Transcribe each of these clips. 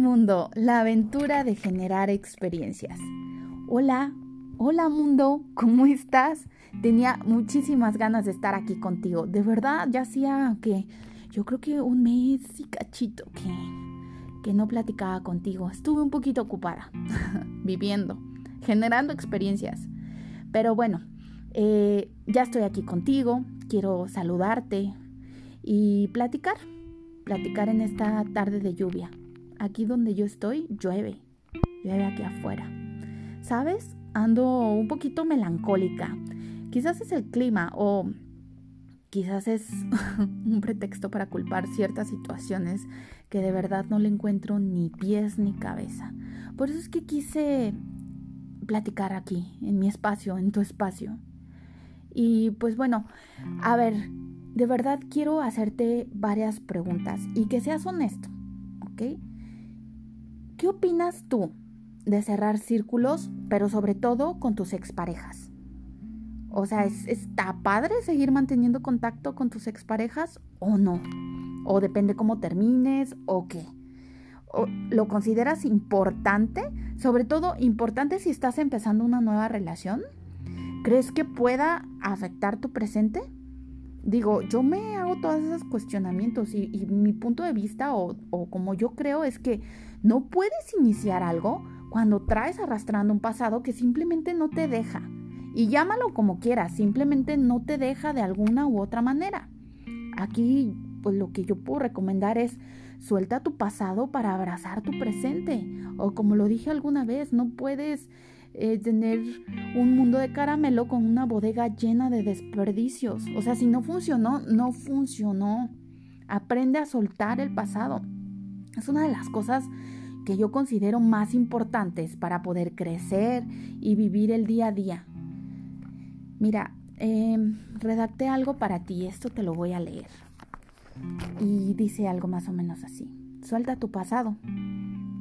mundo, la aventura de generar experiencias. Hola, hola mundo, ¿cómo estás? Tenía muchísimas ganas de estar aquí contigo. De verdad, ya hacía que yo creo que un mes y cachito que, que no platicaba contigo. Estuve un poquito ocupada, viviendo, generando experiencias. Pero bueno, eh, ya estoy aquí contigo, quiero saludarte y platicar, platicar en esta tarde de lluvia. Aquí donde yo estoy llueve, llueve aquí afuera. ¿Sabes? Ando un poquito melancólica. Quizás es el clima o quizás es un pretexto para culpar ciertas situaciones que de verdad no le encuentro ni pies ni cabeza. Por eso es que quise platicar aquí, en mi espacio, en tu espacio. Y pues bueno, a ver, de verdad quiero hacerte varias preguntas y que seas honesto, ¿ok? ¿Qué opinas tú de cerrar círculos, pero sobre todo con tus exparejas? O sea, ¿está padre seguir manteniendo contacto con tus exparejas o no? ¿O depende cómo termines o qué? ¿O ¿Lo consideras importante? Sobre todo importante si estás empezando una nueva relación. ¿Crees que pueda afectar tu presente? Digo, yo me hago todos esos cuestionamientos y, mi punto de vista o, o como yo creo es que no puedes iniciar algo cuando traes arrastrando un pasado que simplemente no te deja. Y llámalo como quieras, simplemente no te deja de alguna u otra manera. Aquí, pues lo que yo puedo recomendar es suelta tu pasado para abrazar tu presente. O como lo dije alguna vez, no puedes eh, tener un mundo de caramelo con una bodega llena de desperdicios. O sea, si no funcionó, no funcionó. Aprende a soltar el pasado. Es una de las cosas que yo considero más importantes para poder crecer y vivir el día a día. Mira, em, redacté algo para ti, esto te lo voy a leer. Y dice algo más o menos así. Suelta tu pasado.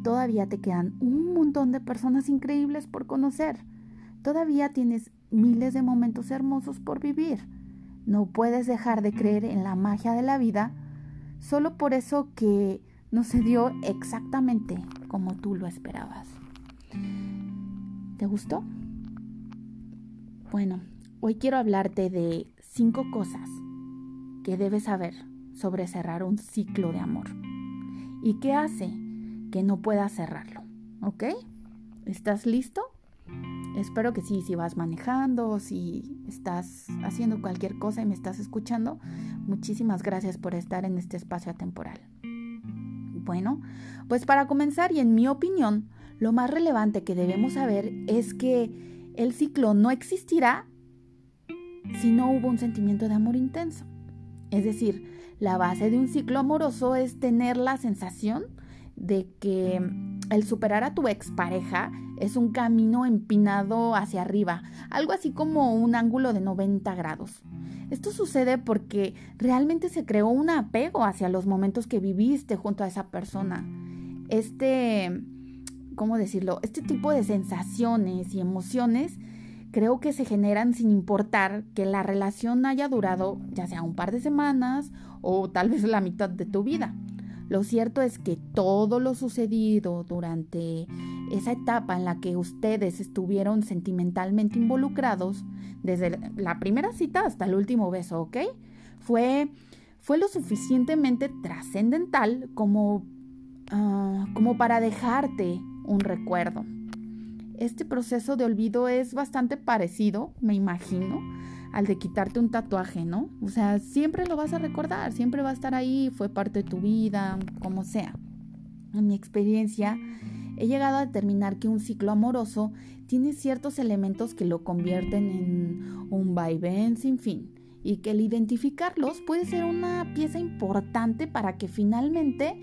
Todavía te quedan un montón de personas increíbles por conocer. Todavía tienes miles de momentos hermosos por vivir. No puedes dejar de creer en la magia de la vida solo por eso que no se dio exactamente como tú lo esperabas. ¿Te gustó? Bueno, hoy quiero hablarte de cinco cosas que debes saber sobre cerrar un ciclo de amor. ¿Y qué hace que no puedas cerrarlo? ¿Ok? ¿Estás listo? Espero que sí, si vas manejando, si estás haciendo cualquier cosa y me estás escuchando, muchísimas gracias por estar en este espacio atemporal. Bueno, pues para comenzar y en mi opinión, lo más relevante que debemos saber es que el ciclo no existirá si no hubo un sentimiento de amor intenso. Es decir, la base de un ciclo amoroso es tener la sensación de que el superar a tu expareja es un camino empinado hacia arriba, algo así como un ángulo de 90 grados. Esto sucede porque realmente se creó un apego hacia los momentos que viviste junto a esa persona. Este, ¿cómo decirlo? Este tipo de sensaciones y emociones creo que se generan sin importar que la relación haya durado ya sea un par de semanas o tal vez la mitad de tu vida. Lo cierto es que todo lo sucedido durante esa etapa en la que ustedes estuvieron sentimentalmente involucrados, desde la primera cita hasta el último beso, ¿ok? Fue, fue lo suficientemente trascendental como, ah, como para dejarte un recuerdo. Este proceso de olvido es bastante parecido, me imagino, al de quitarte un tatuaje, ¿no? O sea, siempre lo vas a recordar, siempre va a estar ahí, fue parte de tu vida, como sea. En mi experiencia, he llegado a determinar que un ciclo amoroso tiene ciertos elementos que lo convierten en un vaivén sin fin y que el identificarlos puede ser una pieza importante para que finalmente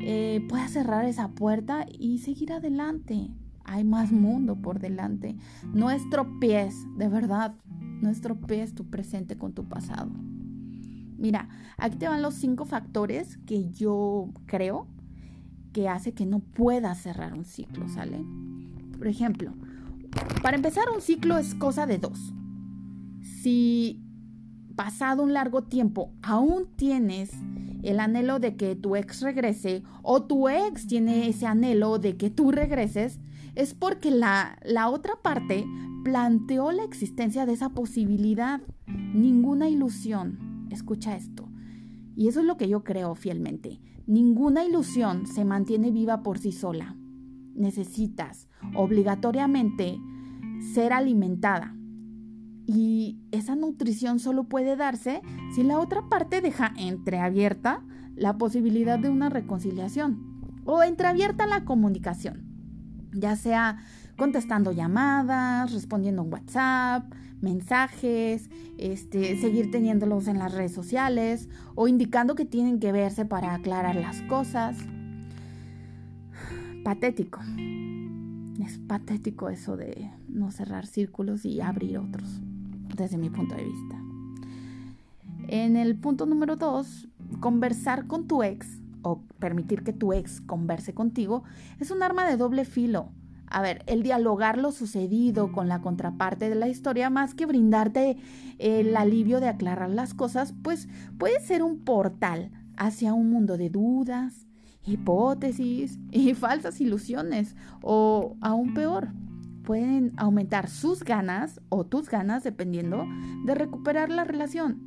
eh, puedas cerrar esa puerta y seguir adelante. Hay más mundo por delante. No estropees, de verdad, no estropees tu presente con tu pasado. Mira, aquí te van los cinco factores que yo creo que hace que no puedas cerrar un ciclo, ¿sale? Por ejemplo, para empezar un ciclo es cosa de dos. Si pasado un largo tiempo aún tienes el anhelo de que tu ex regrese o tu ex tiene ese anhelo de que tú regreses, es porque la, la otra parte planteó la existencia de esa posibilidad. Ninguna ilusión. Escucha esto. Y eso es lo que yo creo fielmente. Ninguna ilusión se mantiene viva por sí sola. Necesitas obligatoriamente ser alimentada. Y esa nutrición solo puede darse si la otra parte deja entreabierta la posibilidad de una reconciliación o entreabierta la comunicación, ya sea contestando llamadas, respondiendo en WhatsApp, mensajes, este, seguir teniéndolos en las redes sociales o indicando que tienen que verse para aclarar las cosas. Patético. Es patético eso de no cerrar círculos y abrir otros, desde mi punto de vista. En el punto número dos, conversar con tu ex o permitir que tu ex converse contigo es un arma de doble filo a ver, el dialogar lo sucedido con la contraparte de la historia, más que brindarte el alivio de aclarar las cosas, pues puede ser un portal hacia un mundo de dudas, hipótesis y falsas ilusiones, o aún peor, pueden aumentar sus ganas o tus ganas, dependiendo, de recuperar la relación.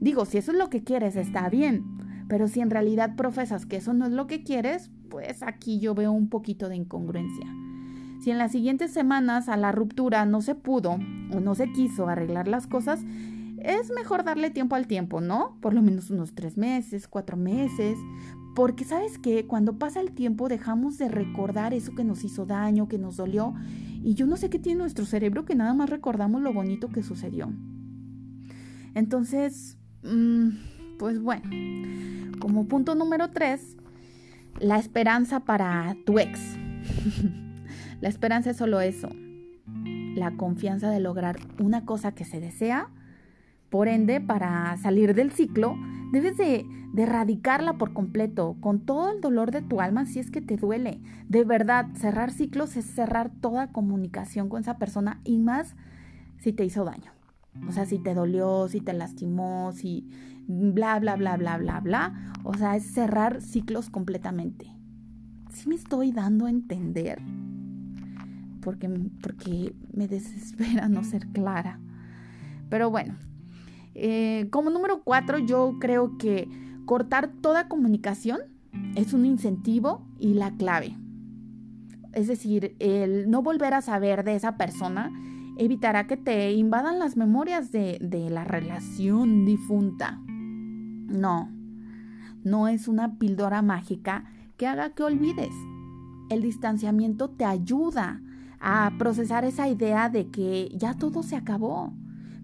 Digo, si eso es lo que quieres, está bien, pero si en realidad profesas que eso no es lo que quieres, pues aquí yo veo un poquito de incongruencia. Si en las siguientes semanas a la ruptura no se pudo o no se quiso arreglar las cosas, es mejor darle tiempo al tiempo, ¿no? Por lo menos unos tres meses, cuatro meses. Porque sabes que cuando pasa el tiempo dejamos de recordar eso que nos hizo daño, que nos dolió. Y yo no sé qué tiene nuestro cerebro que nada más recordamos lo bonito que sucedió. Entonces, mm, pues bueno, como punto número tres, la esperanza para tu ex. La esperanza es solo eso, la confianza de lograr una cosa que se desea. Por ende, para salir del ciclo, debes de, erradicarla por completo, con todo el dolor de tu alma si es que te duele. De verdad, cerrar ciclos es cerrar toda comunicación con esa persona y más si te hizo daño. O sea, si te dolió, si te lastimó, si bla, bla, bla, bla, bla, bla. O sea, es cerrar ciclos completamente. ¿Sí me estoy dando a entender? porque, porque me desespera no ser clara. Pero bueno, eh, como número cuatro, yo creo que cortar toda comunicación es un incentivo y la clave. Es decir, el no volver a saber de esa persona evitará que te invadan las memorias de, de la relación difunta. No, no es una píldora mágica que haga que olvides. El distanciamiento te ayuda a procesar esa idea de que ya todo se acabó.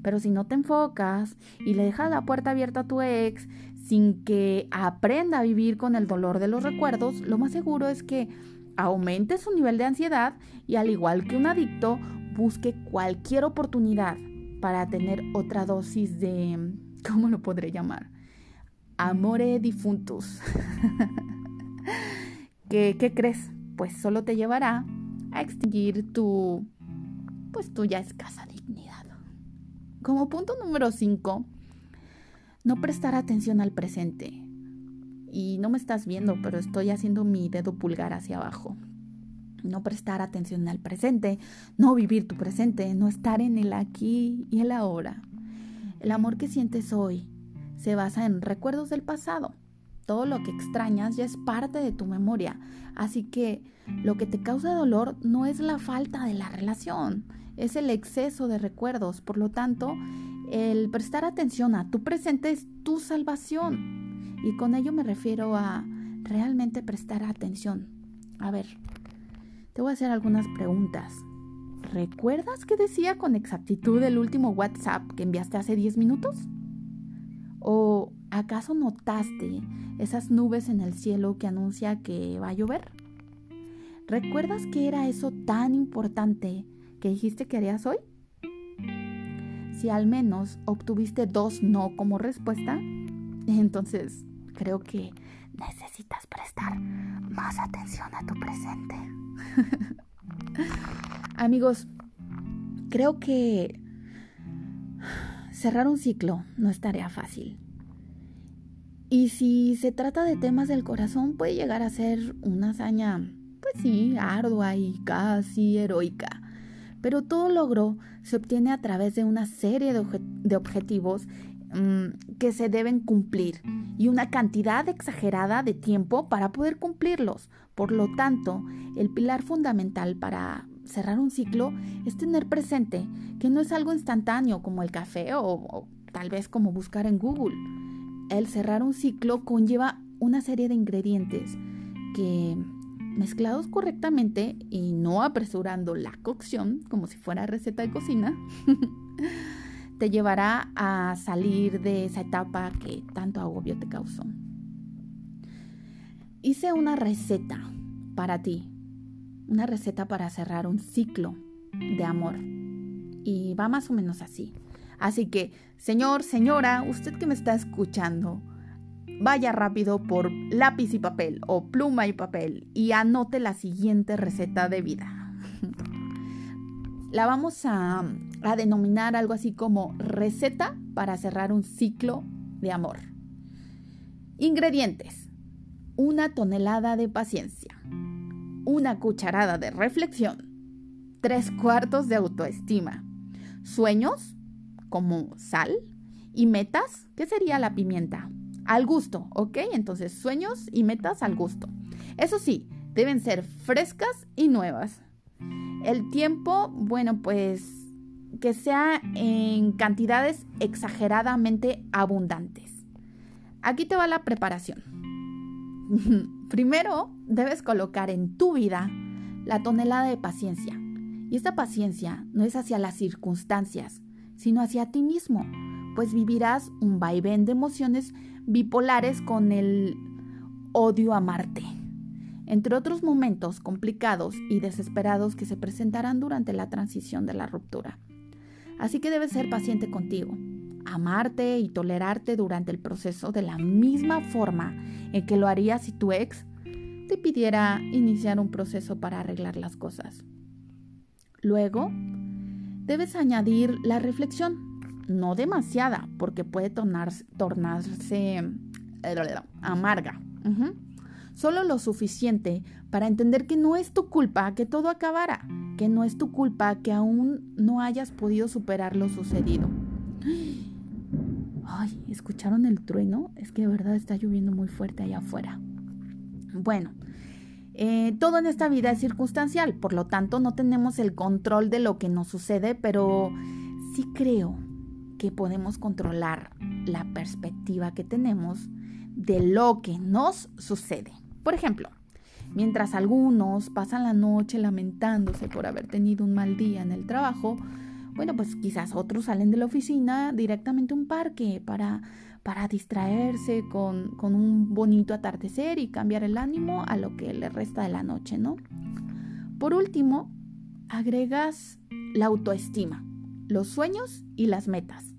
Pero si no te enfocas y le dejas la puerta abierta a tu ex sin que aprenda a vivir con el dolor de los recuerdos, lo más seguro es que aumente su nivel de ansiedad y al igual que un adicto, busque cualquier oportunidad para tener otra dosis de, ¿cómo lo podré llamar? Amore difuntus. ¿Qué, ¿Qué crees? Pues solo te llevará a extinguir tu, pues tu ya escasa. Como punto número 5, no prestar atención al presente. Y no me estás viendo, pero estoy haciendo mi dedo pulgar hacia abajo. No prestar atención al presente, no vivir tu presente, no estar en el aquí y el ahora. El amor que sientes hoy se basa en recuerdos del pasado todo lo que extrañas ya es parte de tu memoria. Así que lo que te causa dolor no es la falta de la relación, es el exceso de recuerdos. Por lo tanto, el prestar atención a tu presente es tu salvación. Y con ello me refiero a realmente prestar atención. A ver, te voy a hacer algunas preguntas. ¿Recuerdas qué decía con exactitud el último WhatsApp que enviaste hace 10 minutos? ¿O acaso notaste esas nubes en el cielo que anuncia que va a llover? ¿Recuerdas qué era eso tan importante que dijiste que harías hoy? Si al menos obtuviste dos no como respuesta, entonces creo que necesitas prestar más atención a tu presente. Amigos, creo que cerrar un ciclo no es tarea fácil. Y si se trata de temas del corazón, puede llegar a ser una hazaña, pues sí, ardua y casi heroica. Pero todo logro se obtiene a través de una serie de, objetivos mm, que se deben cumplir y una cantidad exagerada de tiempo para poder cumplirlos. Por lo tanto, el pilar fundamental para cerrar un ciclo es tener presente que no es algo instantáneo como el café o, tal vez como buscar en Google. El cerrar un ciclo conlleva una serie de ingredientes que mezclados correctamente y no apresurando la cocción como si fuera receta de cocina, te llevará a salir de esa etapa que tanto agobio te causó. Hice una receta para ti una receta para cerrar un ciclo de amor. Y va más o menos así. Así que, señor, señora, usted que me está escuchando, vaya rápido por lápiz y papel o pluma y papel y anote la siguiente receta de vida. La vamos a, denominar algo así como receta para cerrar un ciclo de amor. Ingredientes. Una tonelada de paciencia una cucharada de reflexión, tres cuartos de autoestima, sueños, como sal, y metas, que sería la pimienta, al gusto, ¿ok? Entonces, sueños y metas al gusto. Eso sí, deben ser frescas y nuevas. El tiempo, bueno, pues que sea en cantidades exageradamente abundantes. Aquí te va la preparación. Primero, debes colocar en tu vida la tonelada de paciencia. Y esta paciencia no es hacia las circunstancias, sino hacia ti mismo, pues vivirás un vaivén de emociones bipolares con el odio a Marte, entre otros momentos complicados y desesperados que se presentarán durante la transición de la ruptura. Así que debes ser paciente contigo, amarte y tolerarte durante el proceso de la misma forma en que lo harías si tu ex te pidiera iniciar un proceso para arreglar las cosas. Luego, debes añadir la reflexión, no demasiada, porque puede tornarse, eh, amarga. Solo lo suficiente para entender que no es tu culpa que todo acabara, que no es tu culpa que aún no hayas podido superar lo sucedido. Ay, ¿escucharon el trueno? Es que de verdad está lloviendo muy fuerte allá afuera. Bueno, eh, todo en esta vida es circunstancial, por lo tanto no tenemos el control de lo que nos sucede, pero sí creo que podemos controlar la perspectiva que tenemos de lo que nos sucede. Por ejemplo, mientras algunos pasan la noche lamentándose por haber tenido un mal día en el trabajo, bueno, pues quizás otros salen de la oficina directamente a un parque para, para distraerse con, con un bonito atardecer y cambiar el ánimo a lo que le resta de la noche, ¿no? Por último, agregas la autoestima, los sueños y las metas.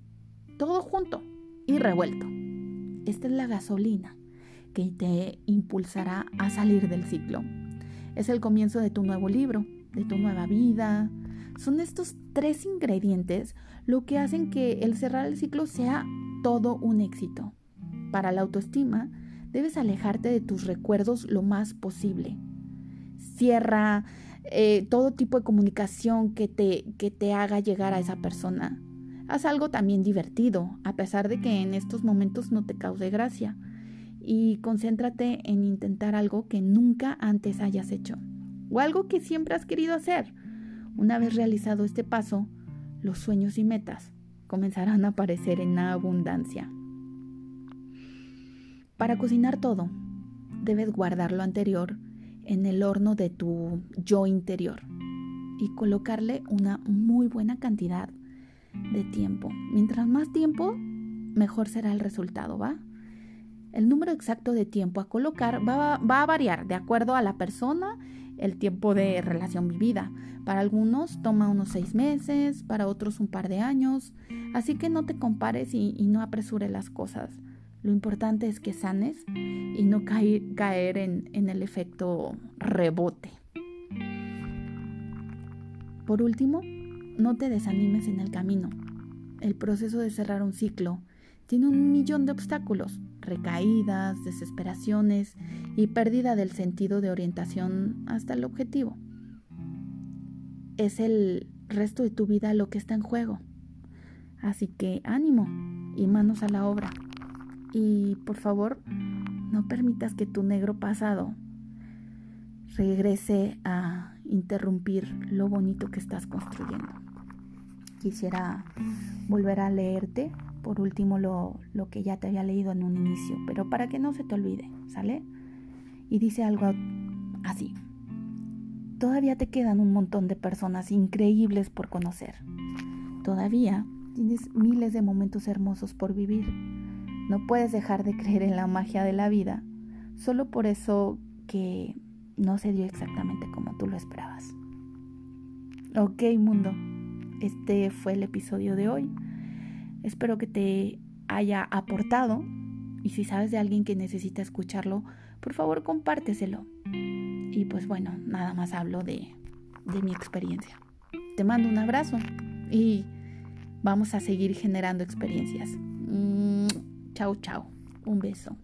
Todo junto y revuelto. Esta es la gasolina que te impulsará a salir del ciclo. Es el comienzo de tu nuevo libro, de tu nueva vida, son estos tres ingredientes lo que hacen que el cerrar el ciclo sea todo un éxito. Para la autoestima, debes alejarte de tus recuerdos lo más posible. Cierra eh, todo tipo de comunicación que te, que te haga llegar a esa persona. Haz algo también divertido, a pesar de que en estos momentos no te cause gracia. Y concéntrate en intentar algo que nunca antes hayas hecho. O algo que siempre has querido hacer una vez realizado este paso, los sueños y metas comenzarán a aparecer en abundancia. Para cocinar todo, debes guardar lo anterior en el horno de tu yo interior y colocarle una muy buena cantidad de tiempo. Mientras más tiempo, mejor será el resultado, ¿va? El número exacto de tiempo a colocar va, va a variar de acuerdo a la persona el tiempo de relación vivida. Para algunos toma unos seis meses, para otros un par de años, así que no te compares y, no apresure las cosas. Lo importante es que sanes y no caer, en, en el efecto rebote. Por último, no te desanimes en el camino. el proceso de cerrar un ciclo tiene un millón de obstáculos, recaídas, desesperaciones y pérdida del sentido de orientación hasta el objetivo. Es el resto de tu vida lo que está en juego. Así que ánimo y manos a la obra. Y por favor, no permitas que tu negro pasado regrese a interrumpir lo bonito que estás construyendo. Quisiera volver a leerte, por último, lo, lo que ya te había leído en un inicio, pero para que no se te olvide, ¿sale? Y dice algo así. Todavía te quedan un montón de personas increíbles por conocer. Todavía tienes miles de momentos hermosos por vivir. No puedes dejar de creer en la magia de la vida, solo por eso que no se dio exactamente como tú lo esperabas. Ok, mundo, este fue el episodio de hoy. Espero que te haya aportado y si sabes de alguien que necesita escucharlo, por favor compárteselo. Y pues bueno, nada más hablo de, de mi experiencia. Te mando un abrazo y vamos a seguir generando experiencias. Mm, chao, chao. Un beso.